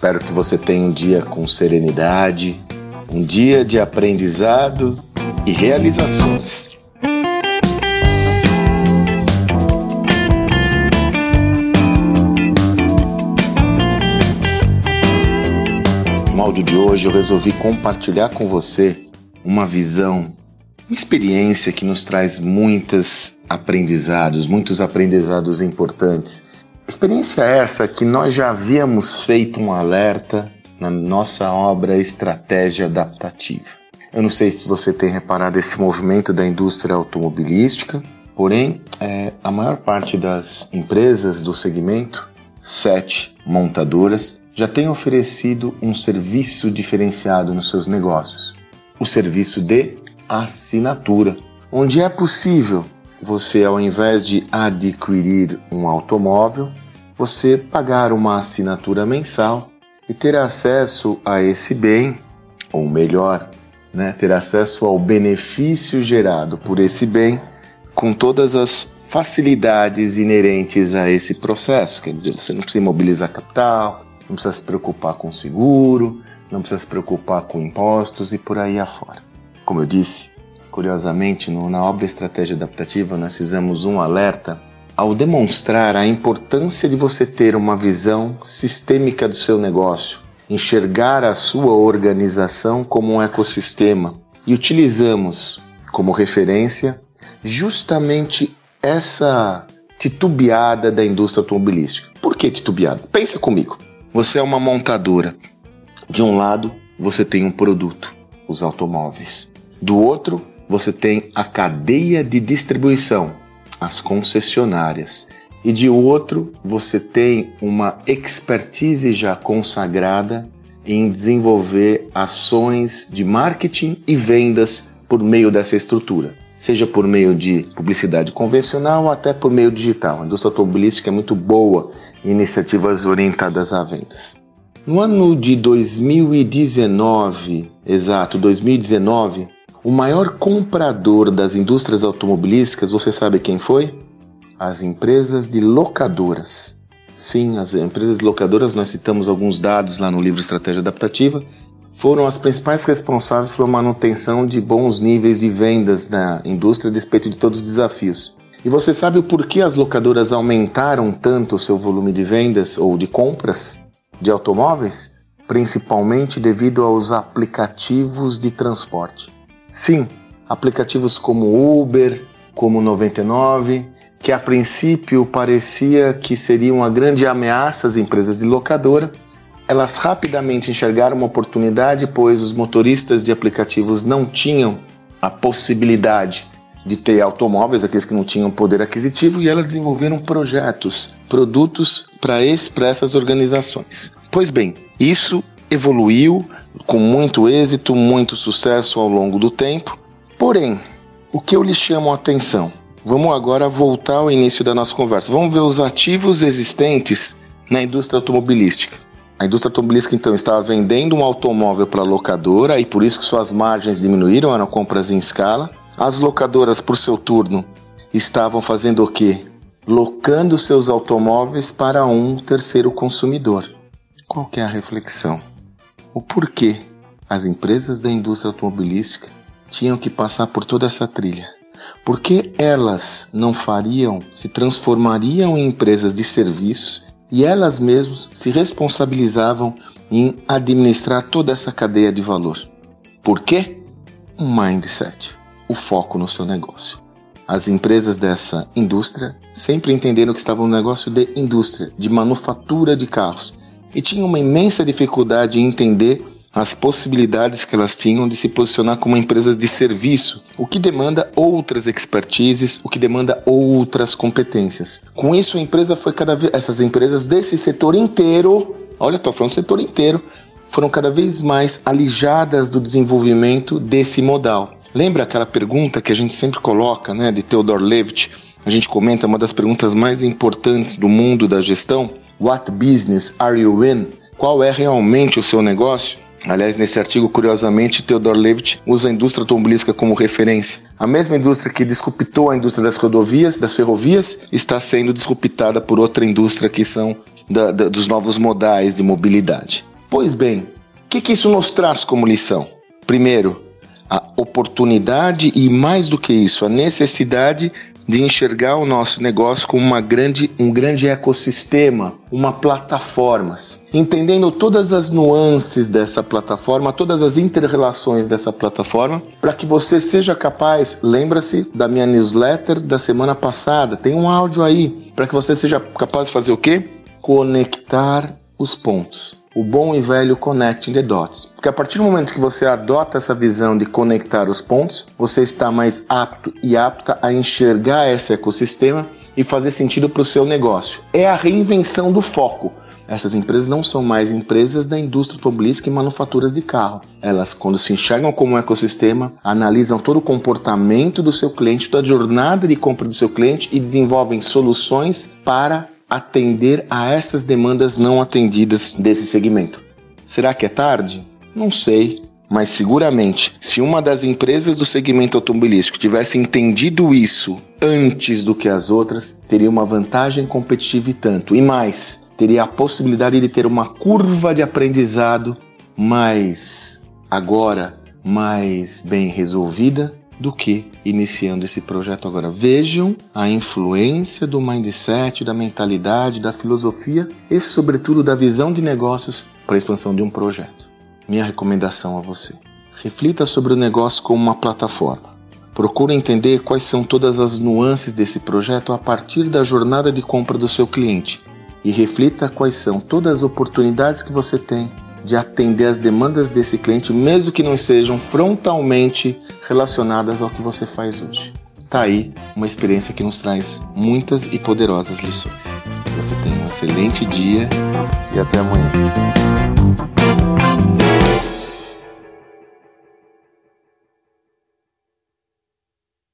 Espero que você tenha um dia com serenidade, um dia de aprendizado e realizações. No áudio de hoje eu resolvi compartilhar com você uma visão, uma experiência que nos traz muitos aprendizados, muitos aprendizados importantes. Experiência essa que nós já havíamos feito um alerta na nossa obra Estratégia Adaptativa. Eu não sei se você tem reparado esse movimento da indústria automobilística, porém, é, a maior parte das empresas do segmento, sete montadoras, já tem oferecido um serviço diferenciado nos seus negócios o serviço de assinatura, onde é possível você, ao invés de adquirir um automóvel, você pagar uma assinatura mensal e ter acesso a esse bem, ou melhor, né, ter acesso ao benefício gerado por esse bem com todas as facilidades inerentes a esse processo. Quer dizer, você não precisa mobilizar capital, não precisa se preocupar com seguro, não precisa se preocupar com impostos e por aí afora. Como eu disse, curiosamente, no, na obra Estratégia Adaptativa, nós fizemos um alerta ao demonstrar a importância de você ter uma visão sistêmica do seu negócio, enxergar a sua organização como um ecossistema e utilizamos como referência justamente essa titubeada da indústria automobilística. Por que titubeada? Pensa comigo. Você é uma montadora, de um lado, você tem um produto, os automóveis. Do outro, você tem a cadeia de distribuição, as concessionárias. E de outro, você tem uma expertise já consagrada em desenvolver ações de marketing e vendas por meio dessa estrutura, seja por meio de publicidade convencional ou até por meio digital. A indústria automobilística é muito boa em iniciativas orientadas a vendas. No ano de 2019, exato, 2019, o maior comprador das indústrias automobilísticas, você sabe quem foi? As empresas de locadoras. Sim, as empresas de locadoras, nós citamos alguns dados lá no livro Estratégia Adaptativa, foram as principais responsáveis pela manutenção de bons níveis de vendas na indústria despeito de todos os desafios. E você sabe o porquê as locadoras aumentaram tanto o seu volume de vendas ou de compras? de automóveis, principalmente devido aos aplicativos de transporte. Sim, aplicativos como Uber, como 99, que a princípio parecia que seriam uma grande ameaça às empresas de locadora, elas rapidamente enxergaram uma oportunidade, pois os motoristas de aplicativos não tinham a possibilidade de ter automóveis, aqueles que não tinham poder aquisitivo, e elas desenvolveram projetos, produtos para essas organizações. Pois bem, isso evoluiu com muito êxito, muito sucesso ao longo do tempo. Porém, o que eu lhe chamo a atenção? Vamos agora voltar ao início da nossa conversa. Vamos ver os ativos existentes na indústria automobilística. A indústria automobilística então estava vendendo um automóvel para a locadora e por isso que suas margens diminuíram, eram compras em escala. As locadoras, por seu turno, estavam fazendo o quê? Locando seus automóveis para um terceiro consumidor. Qual é a reflexão? O porquê as empresas da indústria automobilística tinham que passar por toda essa trilha? Por que elas não fariam, se transformariam em empresas de serviço e elas mesmas se responsabilizavam em administrar toda essa cadeia de valor? Por quê? Um mindset o foco no seu negócio. As empresas dessa indústria sempre entenderam que estavam no negócio de indústria, de manufatura de carros, e tinham uma imensa dificuldade em entender as possibilidades que elas tinham de se posicionar como empresas de serviço, o que demanda outras expertises, o que demanda outras competências. Com isso, a empresa foi cada vez essas empresas desse setor inteiro, olha, estou falando setor inteiro, foram cada vez mais alijadas do desenvolvimento desse modal. Lembra aquela pergunta que a gente sempre coloca, né, de Theodore Levitt? A gente comenta uma das perguntas mais importantes do mundo da gestão. What business are you in? Qual é realmente o seu negócio? Aliás, nesse artigo, curiosamente, Theodore Levitt usa a indústria automobilística como referência. A mesma indústria que disruptou a indústria das rodovias, das ferrovias, está sendo disruptada por outra indústria que são da, da, dos novos modais de mobilidade. Pois bem, o que, que isso nos traz como lição? Primeiro, a oportunidade e, mais do que isso, a necessidade de enxergar o nosso negócio como uma grande, um grande ecossistema, uma plataforma. Entendendo todas as nuances dessa plataforma, todas as interrelações dessa plataforma, para que você seja capaz, lembra-se da minha newsletter da semana passada, tem um áudio aí, para que você seja capaz de fazer o quê? Conectar os pontos o bom e velho connecting the dots. Porque a partir do momento que você adota essa visão de conectar os pontos, você está mais apto e apta a enxergar esse ecossistema e fazer sentido para o seu negócio. É a reinvenção do foco. Essas empresas não são mais empresas da indústria automobilística e manufaturas de carro. Elas, quando se enxergam como um ecossistema, analisam todo o comportamento do seu cliente, toda a jornada de compra do seu cliente e desenvolvem soluções para atender a essas demandas não atendidas desse segmento. Será que é tarde? Não sei, mas seguramente, se uma das empresas do segmento automobilístico tivesse entendido isso antes do que as outras, teria uma vantagem competitiva e tanto. E mais, teria a possibilidade de ter uma curva de aprendizado mais agora mais bem resolvida do que iniciando esse projeto agora. Vejam a influência do mindset, da mentalidade, da filosofia e, sobretudo, da visão de negócios para a expansão de um projeto. Minha recomendação a você: reflita sobre o negócio como uma plataforma. Procure entender quais são todas as nuances desse projeto a partir da jornada de compra do seu cliente e reflita quais são todas as oportunidades que você tem de atender as demandas desse cliente, mesmo que não sejam frontalmente relacionadas ao que você faz hoje. Tá aí uma experiência que nos traz muitas e poderosas lições. Você tenha um excelente dia e até amanhã.